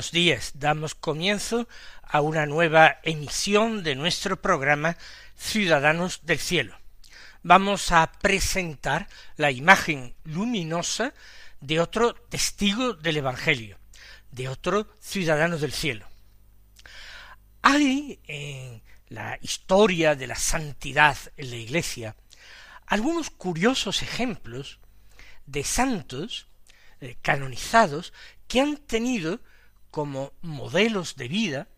Buenos días. Damos comienzo a una nueva emisión de nuestro programa Ciudadanos del Cielo. Vamos a presentar la imagen luminosa de otro testigo del Evangelio, de otro ciudadano del cielo. Hay en la historia de la santidad en la Iglesia algunos curiosos ejemplos de santos eh, canonizados que han tenido como modelos de vida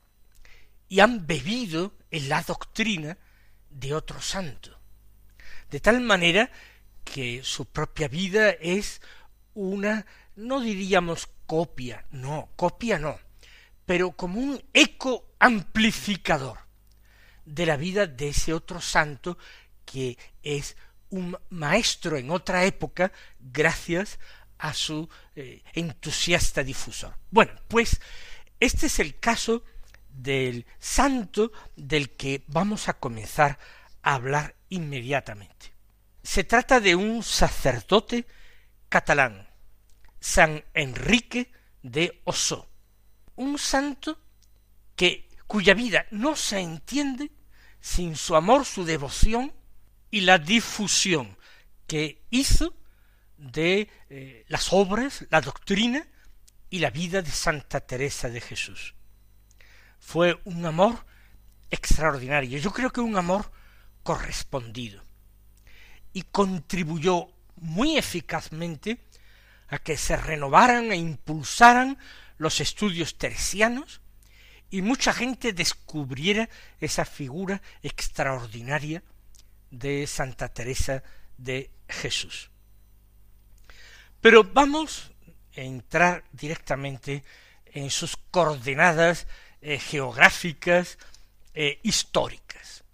y han bebido en la doctrina de otro santo. De tal manera que su propia vida es una, no diríamos copia, no, copia no, pero como un eco amplificador de la vida de ese otro santo que es un maestro en otra época gracias a su eh, entusiasta difusor. Bueno, pues este es el caso del santo del que vamos a comenzar a hablar inmediatamente. Se trata de un sacerdote catalán, San Enrique de Ossó, un santo que cuya vida no se entiende sin su amor, su devoción y la difusión que hizo de eh, las obras, la doctrina y la vida de Santa Teresa de Jesús. Fue un amor extraordinario, yo creo que un amor correspondido, y contribuyó muy eficazmente a que se renovaran e impulsaran los estudios teresianos y mucha gente descubriera esa figura extraordinaria de Santa Teresa de Jesús. Pero vamos a entrar directamente en sus coordenadas eh, geográficas e históricas.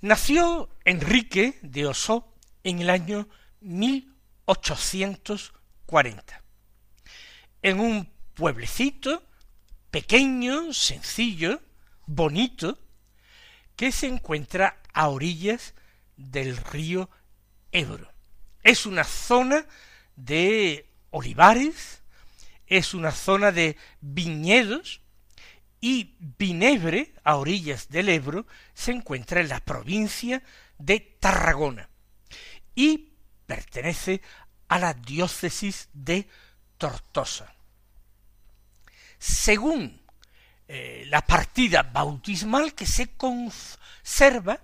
Nació Enrique de Osó en el año 1840, en un pueblecito pequeño, sencillo, bonito, que se encuentra a orillas del río Ebro. Es una zona de olivares, es una zona de viñedos, y Vinebre, a orillas del Ebro, se encuentra en la provincia de Tarragona y pertenece a la diócesis de Tortosa. Según eh, la partida bautismal que se conserva,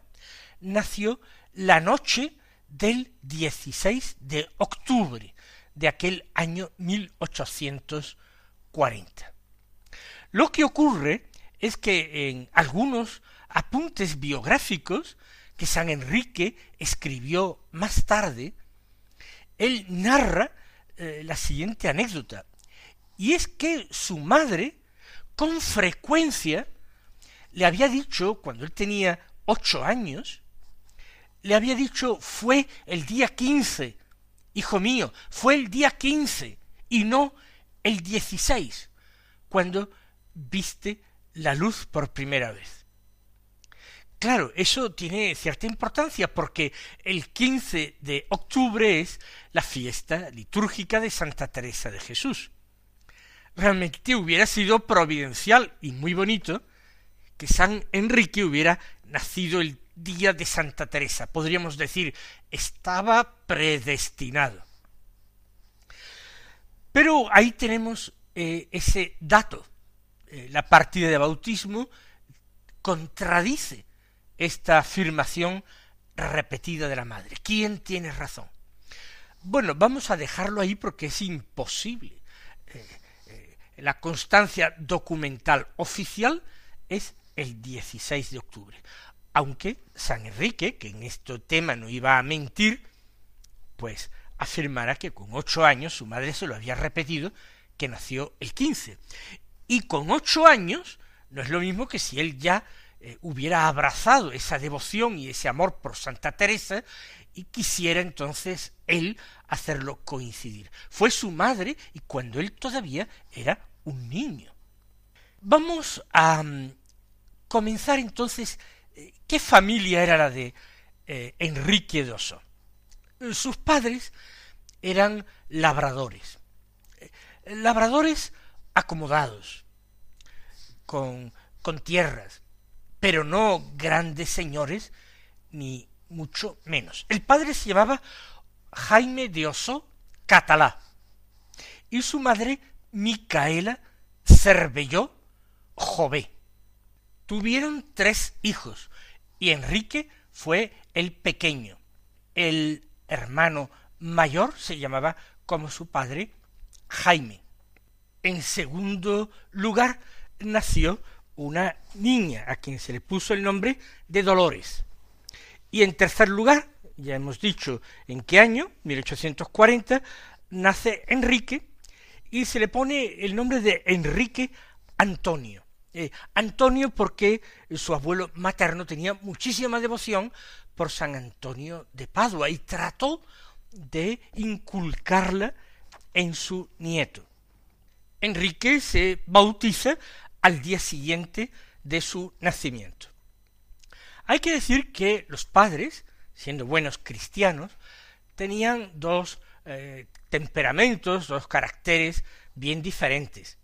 nació la noche del 16 de octubre de aquel año 1840. Lo que ocurre es que en algunos apuntes biográficos que San Enrique escribió más tarde, él narra eh, la siguiente anécdota, y es que su madre con frecuencia le había dicho, cuando él tenía ocho años, le había dicho fue el día quince, hijo mío, fue el día quince y no el dieciséis, cuando viste la luz por primera vez. Claro, eso tiene cierta importancia porque el quince de octubre es la fiesta litúrgica de Santa Teresa de Jesús. Realmente hubiera sido providencial y muy bonito que San Enrique hubiera nacido el día de Santa Teresa. Podríamos decir, estaba predestinado. Pero ahí tenemos eh, ese dato. Eh, la partida de bautismo contradice esta afirmación repetida de la madre. ¿Quién tiene razón? Bueno, vamos a dejarlo ahí porque es imposible. Eh, la constancia documental oficial es el 16 de octubre. Aunque San Enrique, que en este tema no iba a mentir, pues afirmará que con ocho años su madre se lo había repetido que nació el 15. Y con ocho años no es lo mismo que si él ya eh, hubiera abrazado esa devoción y ese amor por Santa Teresa y quisiera entonces él hacerlo coincidir. Fue su madre y cuando él todavía era un niño. Vamos a mm, comenzar entonces qué familia era la de eh, Enrique Oso. Sus padres eran labradores, labradores acomodados, con, con tierras, pero no grandes señores, ni mucho menos. El padre se llamaba Jaime de Oso Catalá y su madre Micaela Cervelló Jové. Tuvieron tres hijos y Enrique fue el pequeño. El hermano mayor se llamaba como su padre Jaime. En segundo lugar nació una niña a quien se le puso el nombre de Dolores. Y en tercer lugar, ya hemos dicho en qué año, 1840, nace Enrique y se le pone el nombre de Enrique Antonio. Eh, Antonio porque su abuelo materno tenía muchísima devoción por San Antonio de Padua y trató de inculcarla en su nieto. Enrique se bautiza al día siguiente de su nacimiento. Hay que decir que los padres, siendo buenos cristianos, tenían dos eh, temperamentos, dos caracteres bien diferentes.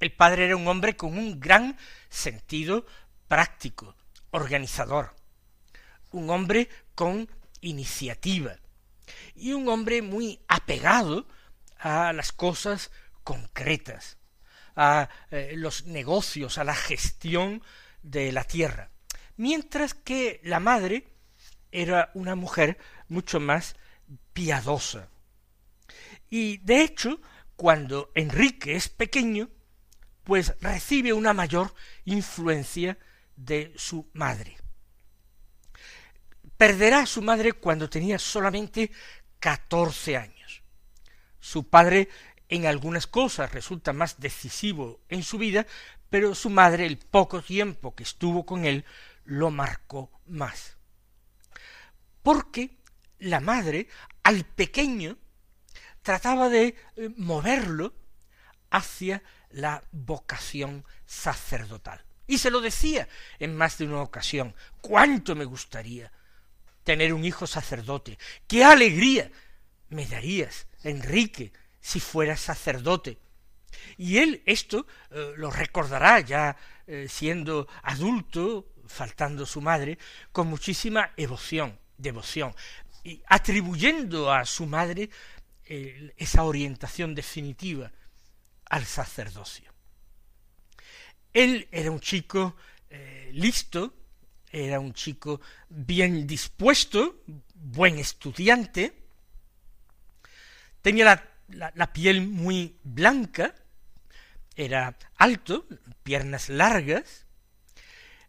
El padre era un hombre con un gran sentido práctico, organizador, un hombre con iniciativa. Y un hombre muy apegado a las cosas concretas, a eh, los negocios, a la gestión de la tierra. Mientras que la madre era una mujer mucho más piadosa. Y de hecho, cuando Enrique es pequeño, pues recibe una mayor influencia de su madre. Perderá a su madre cuando tenía solamente catorce años. Su padre en algunas cosas resulta más decisivo en su vida, pero su madre, el poco tiempo que estuvo con él, lo marcó más. Porque la madre al pequeño trataba de eh, moverlo hacia la vocación sacerdotal. Y se lo decía en más de una ocasión, cuánto me gustaría tener un hijo sacerdote, qué alegría me darías, Enrique, si fueras sacerdote. Y él esto eh, lo recordará ya eh, siendo adulto, faltando su madre, con muchísima devoción, devoción, y atribuyendo a su madre eh, esa orientación definitiva al sacerdocio. Él era un chico eh, listo, era un chico bien dispuesto, buen estudiante, tenía la piel muy blanca, era alto, piernas largas,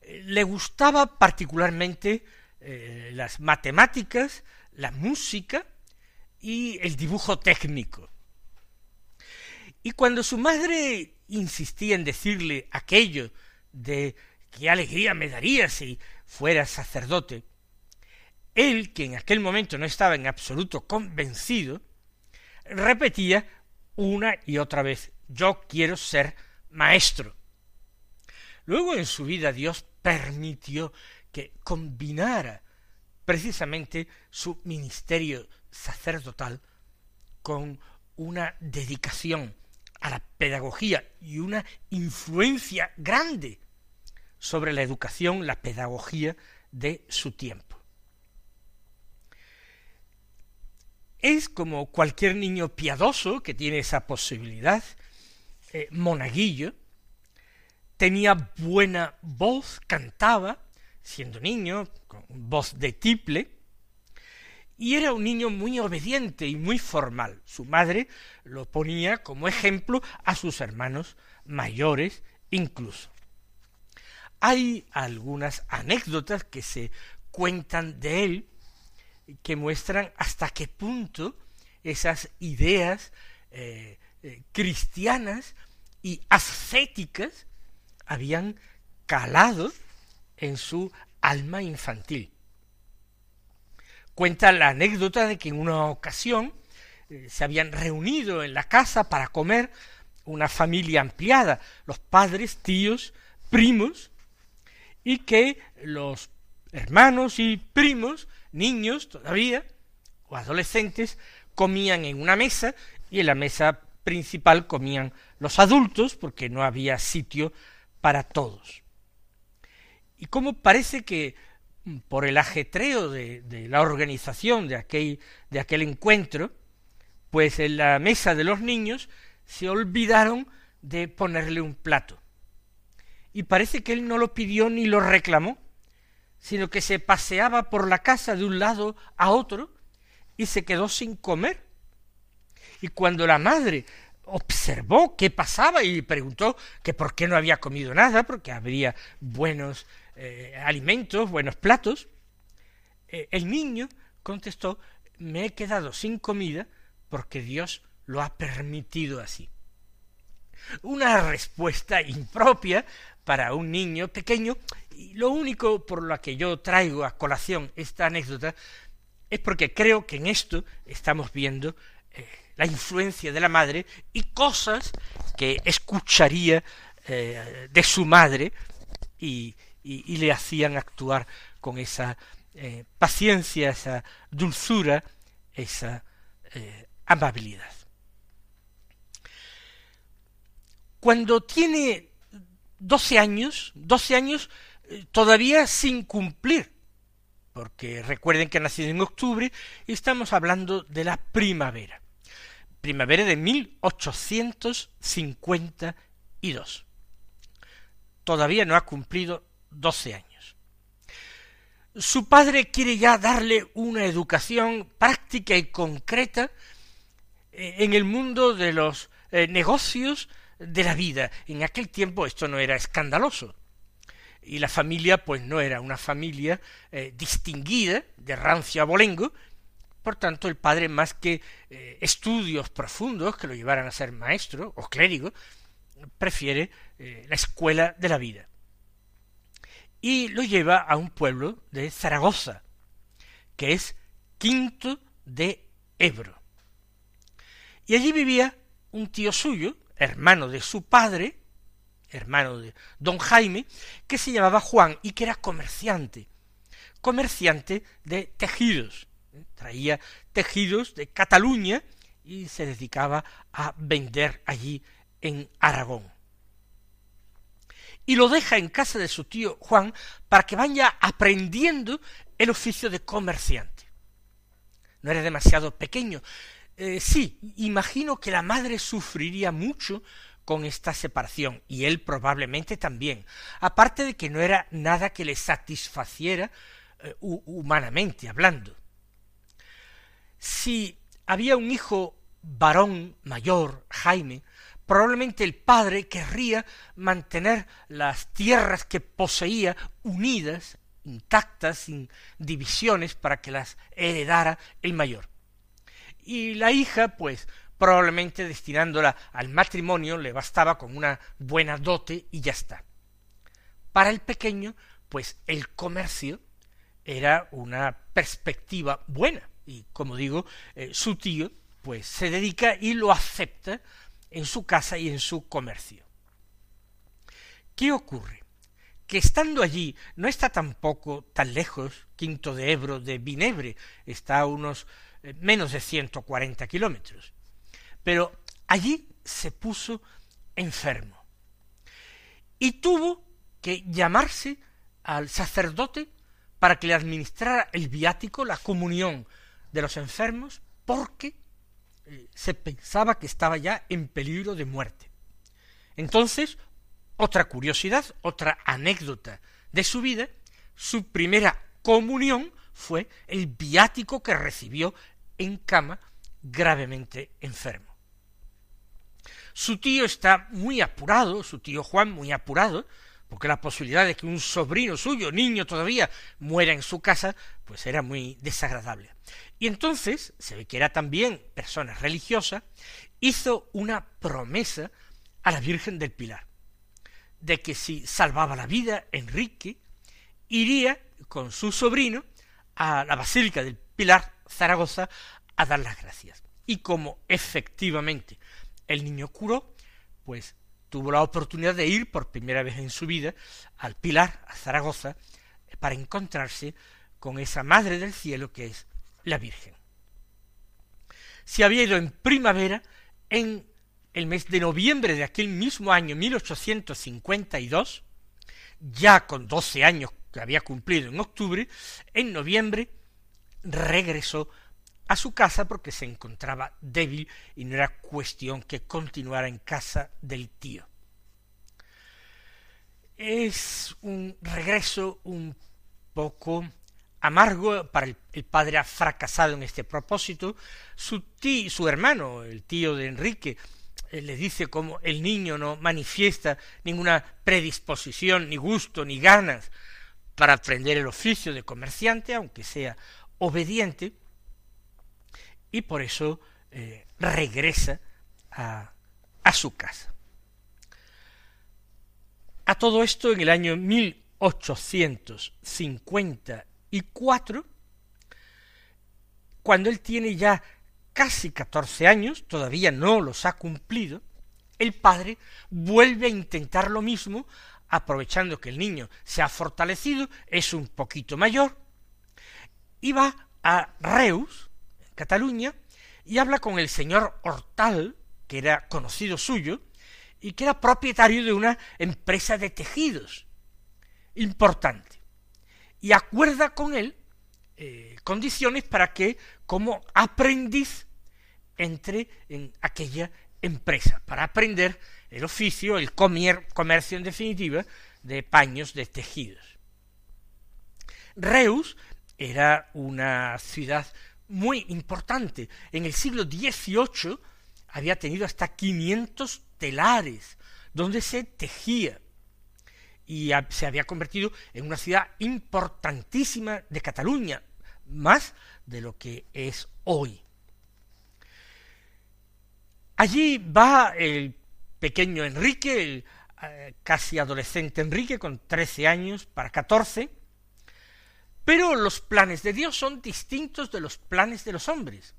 le gustaba particularmente eh, las matemáticas, la música y el dibujo técnico. Y cuando su madre insistía en decirle aquello de qué alegría me daría si fuera sacerdote, él, que en aquel momento no estaba en absoluto convencido, repetía una y otra vez, yo quiero ser maestro. Luego en su vida Dios permitió que combinara precisamente su ministerio sacerdotal con una dedicación a la pedagogía y una influencia grande sobre la educación, la pedagogía de su tiempo. Es como cualquier niño piadoso que tiene esa posibilidad, eh, monaguillo, tenía buena voz, cantaba, siendo niño, con voz de tiple, y era un niño muy obediente y muy formal. Su madre lo ponía como ejemplo a sus hermanos mayores incluso. Hay algunas anécdotas que se cuentan de él que muestran hasta qué punto esas ideas eh, eh, cristianas y ascéticas habían calado en su alma infantil. Cuenta la anécdota de que en una ocasión eh, se habían reunido en la casa para comer una familia ampliada, los padres, tíos, primos, y que los hermanos y primos, niños todavía, o adolescentes, comían en una mesa y en la mesa principal comían los adultos porque no había sitio para todos. Y como parece que por el ajetreo de, la organización de aquel, de aquel encuentro, pues en la mesa de los niños se olvidaron de ponerle un plato. Y parece que él no lo pidió ni lo reclamó, sino que se paseaba por la casa de un lado a otro y se quedó sin comer. Y cuando la madre observó qué pasaba y preguntó que por qué no había comido nada, porque habría buenos eh, alimentos, buenos platos, eh, el niño contestó, me he quedado sin comida porque Dios lo ha permitido así. Una respuesta impropia para un niño pequeño, y lo único por lo que yo traigo a colación esta anécdota es porque creo que en esto estamos viendo eh, la influencia de la madre y cosas que escucharía de su madre y, le hacían actuar con esa eh, paciencia, esa dulzura, esa amabilidad. Cuando tiene doce años, doce años todavía sin cumplir, porque recuerden que ha nacido en octubre y estamos hablando de la primavera primavera de 1852. Todavía no ha cumplido doce años. Su padre quiere ya darle una educación práctica y concreta eh, en el mundo de los eh, negocios de la vida. En aquel tiempo esto no era escandaloso. Y la familia, pues no era una familia eh, distinguida de rancio abolengo, por tanto, el padre, más que estudios profundos que lo llevaran a ser maestro o clérigo, prefiere la escuela de la vida. Y lo lleva a un pueblo de Zaragoza, que es Quinto de Ebro. Y allí vivía un tío suyo, hermano de su padre, hermano de don Jaime, que se llamaba Juan y que era comerciante, comerciante de tejidos, traía tejidos de Cataluña y se dedicaba a vender allí en Aragón. Y lo deja en casa de su tío Juan para que vaya aprendiendo el oficio de comerciante. No era demasiado pequeño. Eh, sí, imagino que la madre sufriría mucho con esta separación, y él probablemente también, aparte de que no era nada que le satisfaciera eh, humanamente hablando. Si había un hijo varón mayor, Jaime, probablemente el padre querría mantener las tierras que poseía unidas, intactas, sin divisiones, para que las heredara el mayor. Y la hija, pues, probablemente destinándola al matrimonio, le bastaba con una buena dote y ya está. Para el pequeño, pues el comercio era una perspectiva buena y como digo, eh, su tío pues se dedica y lo acepta en su casa y en su comercio. ¿Qué ocurre? Que estando allí no está tampoco tan lejos Quinto de Ebro de Vinebre, está a unos eh, menos de 140 kilómetros. Pero allí se puso enfermo y tuvo que llamarse al sacerdote para que le administrara el viático, la comunión de los enfermos porque eh, se pensaba que estaba ya en peligro de muerte. Entonces, otra curiosidad, otra anécdota de su vida, su primera comunión fue el viático que recibió en cama gravemente enfermo. Su tío está muy apurado, su tío Juan muy apurado, porque la posibilidad de que un sobrino suyo, niño todavía, muera en su casa, pues era muy desagradable. Y entonces, se ve que era también persona religiosa, hizo una promesa a la Virgen del Pilar, de que si salvaba la vida, Enrique iría con su sobrino a la Basílica del Pilar, Zaragoza, a dar las gracias. Y como efectivamente el niño curó, pues tuvo la oportunidad de ir por primera vez en su vida al Pilar, a Zaragoza, para encontrarse con esa Madre del Cielo que es la Virgen. Se había ido en primavera, en el mes de noviembre de aquel mismo año 1852, ya con doce años que había cumplido en octubre, en noviembre regresó a su casa porque se encontraba débil y no era cuestión que continuara en casa del tío. Es un regreso un poco amargo para el, padre ha fracasado en este propósito. Su tío, su hermano, el tío de Enrique, eh, le dice como el niño no manifiesta ninguna predisposición, ni gusto, ni ganas para aprender el oficio de comerciante, aunque sea obediente, y por eso eh, regresa a, a su casa. A todo esto, en el año 1854, cuando él tiene ya casi catorce años, todavía no los ha cumplido, el padre vuelve a intentar lo mismo, aprovechando que el niño se ha fortalecido, es un poquito mayor, y va a Reus, Cataluña, y habla con el señor Hortal, que era conocido suyo, y que era propietario de una empresa de tejidos importante. Y acuerda con él eh, condiciones para que, como aprendiz, entre en aquella empresa, para aprender el oficio, el comercio en definitiva, de paños de tejidos. Reus era una ciudad muy importante. En el siglo XVIII había tenido hasta 500 telares donde se tejía y se había convertido en una ciudad importantísima de Cataluña, más de lo que es hoy. Allí va el pequeño Enrique, el eh, casi adolescente Enrique, con trece años para catorce, pero los planes de Dios son distintos de los planes de los hombres.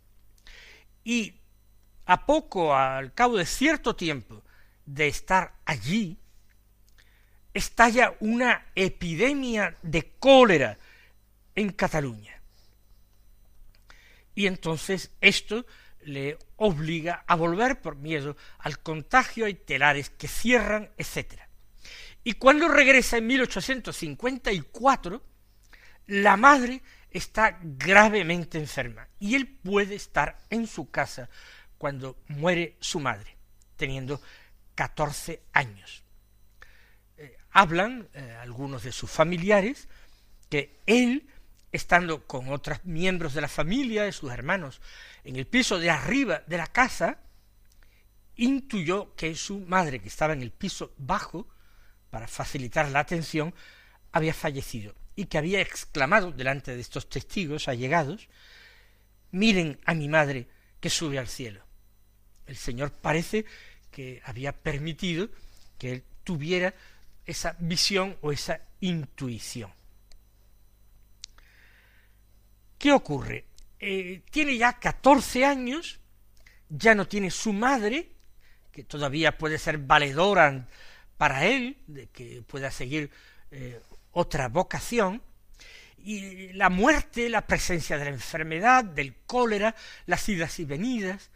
Y a poco, al cabo de cierto tiempo de estar allí, estalla una epidemia de cólera en Cataluña. Y entonces esto le obliga a volver por miedo al contagio, hay telares que cierran, etc. Y cuando regresa en 1854, la madre está gravemente enferma y él puede estar en su casa cuando muere su madre, teniendo catorce años. Eh, hablan eh, algunos de sus familiares que él, estando con otros miembros de la familia, de sus hermanos, en el piso de arriba de la casa, intuyó que su madre, que estaba en el piso bajo, para facilitar la atención, había fallecido y que había exclamado delante de estos testigos allegados, miren a mi madre que sube al cielo. El Señor parece que había permitido que él tuviera esa visión o esa intuición. ¿Qué ocurre? Eh, tiene ya catorce años, ya no tiene su madre, que todavía puede ser valedora para él, de que pueda seguir eh, otra vocación, y la muerte, la presencia de la enfermedad, del cólera, las idas y venidas,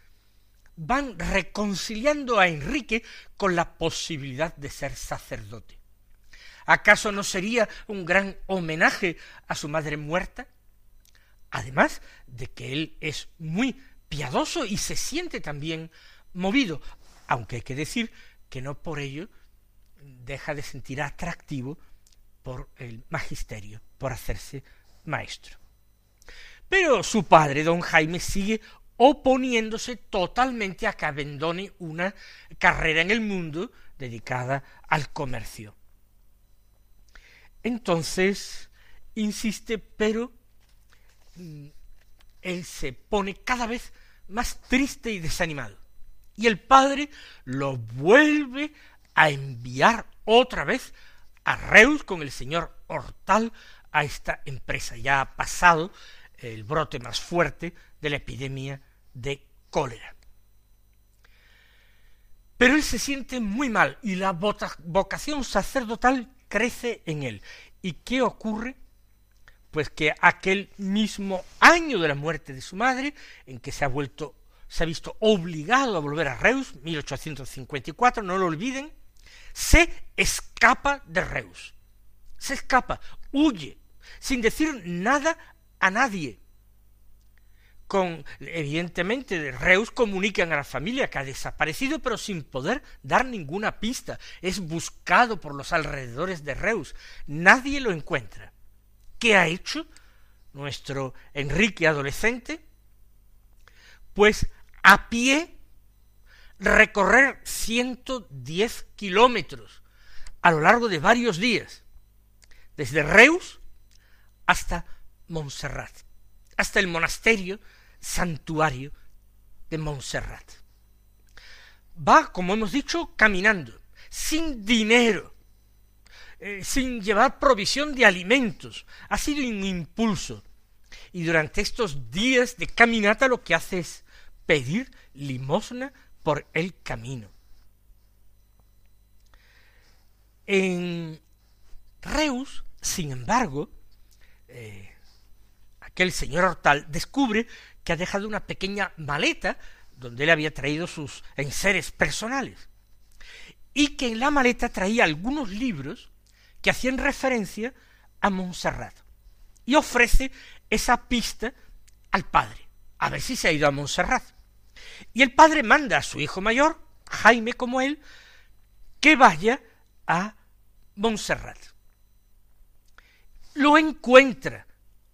van reconciliando a Enrique con la posibilidad de ser sacerdote. ¿Acaso no sería un gran homenaje a su madre muerta? Además de que él es muy piadoso y se siente también movido, aunque hay que decir que no por ello deja de sentir atractivo por el magisterio, por hacerse maestro. Pero su padre, don Jaime, sigue oponiéndose totalmente a que abandone una carrera en el mundo dedicada al comercio. Entonces, insiste, pero mm, él se pone cada vez más triste y desanimado. Y el padre lo vuelve a enviar otra vez a Reus con el señor Hortal a esta empresa. Ya ha pasado el brote más fuerte de la epidemia de cólera. Pero él se siente muy mal y la vocación sacerdotal crece en él. ¿Y qué ocurre? Pues que aquel mismo año de la muerte de su madre, en que se ha vuelto, se ha visto obligado a volver a Reus, 1854, no lo olviden, se escapa de Reus. Se escapa, huye, sin decir nada a nadie. Con, evidentemente, Reus comunican a la familia que ha desaparecido, pero sin poder dar ninguna pista. Es buscado por los alrededores de Reus. Nadie lo encuentra. ¿Qué ha hecho nuestro Enrique adolescente? Pues a pie recorrer ciento diez kilómetros a lo largo de varios días, desde Reus hasta Montserrat, hasta el monasterio santuario de Montserrat. Va, como hemos dicho, caminando, sin dinero, eh, sin llevar provisión de alimentos. Ha sido un impulso. Y durante estos días de caminata lo que hace es pedir limosna por el camino. En Reus, sin embargo, eh, aquel señor Hortal descubre que ha dejado una pequeña maleta donde él había traído sus enseres personales y que en la maleta traía algunos libros que hacían referencia a Montserrat y ofrece esa pista al padre a ver si se ha ido a Montserrat y el padre manda a su hijo mayor Jaime como él que vaya a Montserrat lo encuentra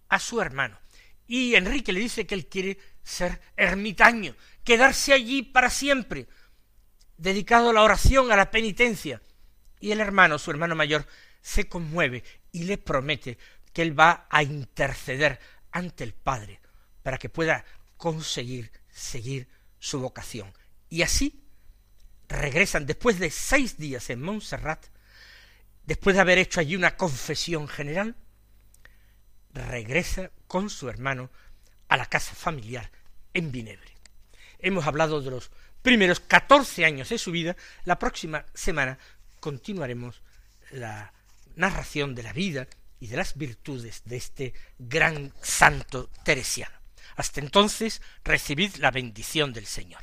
a su hermano y Enrique le dice que él quiere ser ermitaño, quedarse allí para siempre, dedicado a la oración, a la penitencia. Y el hermano, su hermano mayor, se conmueve y le promete que él va a interceder ante el Padre para que pueda conseguir seguir su vocación. Y así regresan después de seis días en Montserrat, después de haber hecho allí una confesión general, regresa con su hermano a la casa familiar en Vinebre. Hemos hablado de los primeros catorce años de su vida. La próxima semana continuaremos la narración de la vida y de las virtudes de este gran santo teresiano. Hasta entonces, recibid la bendición del Señor.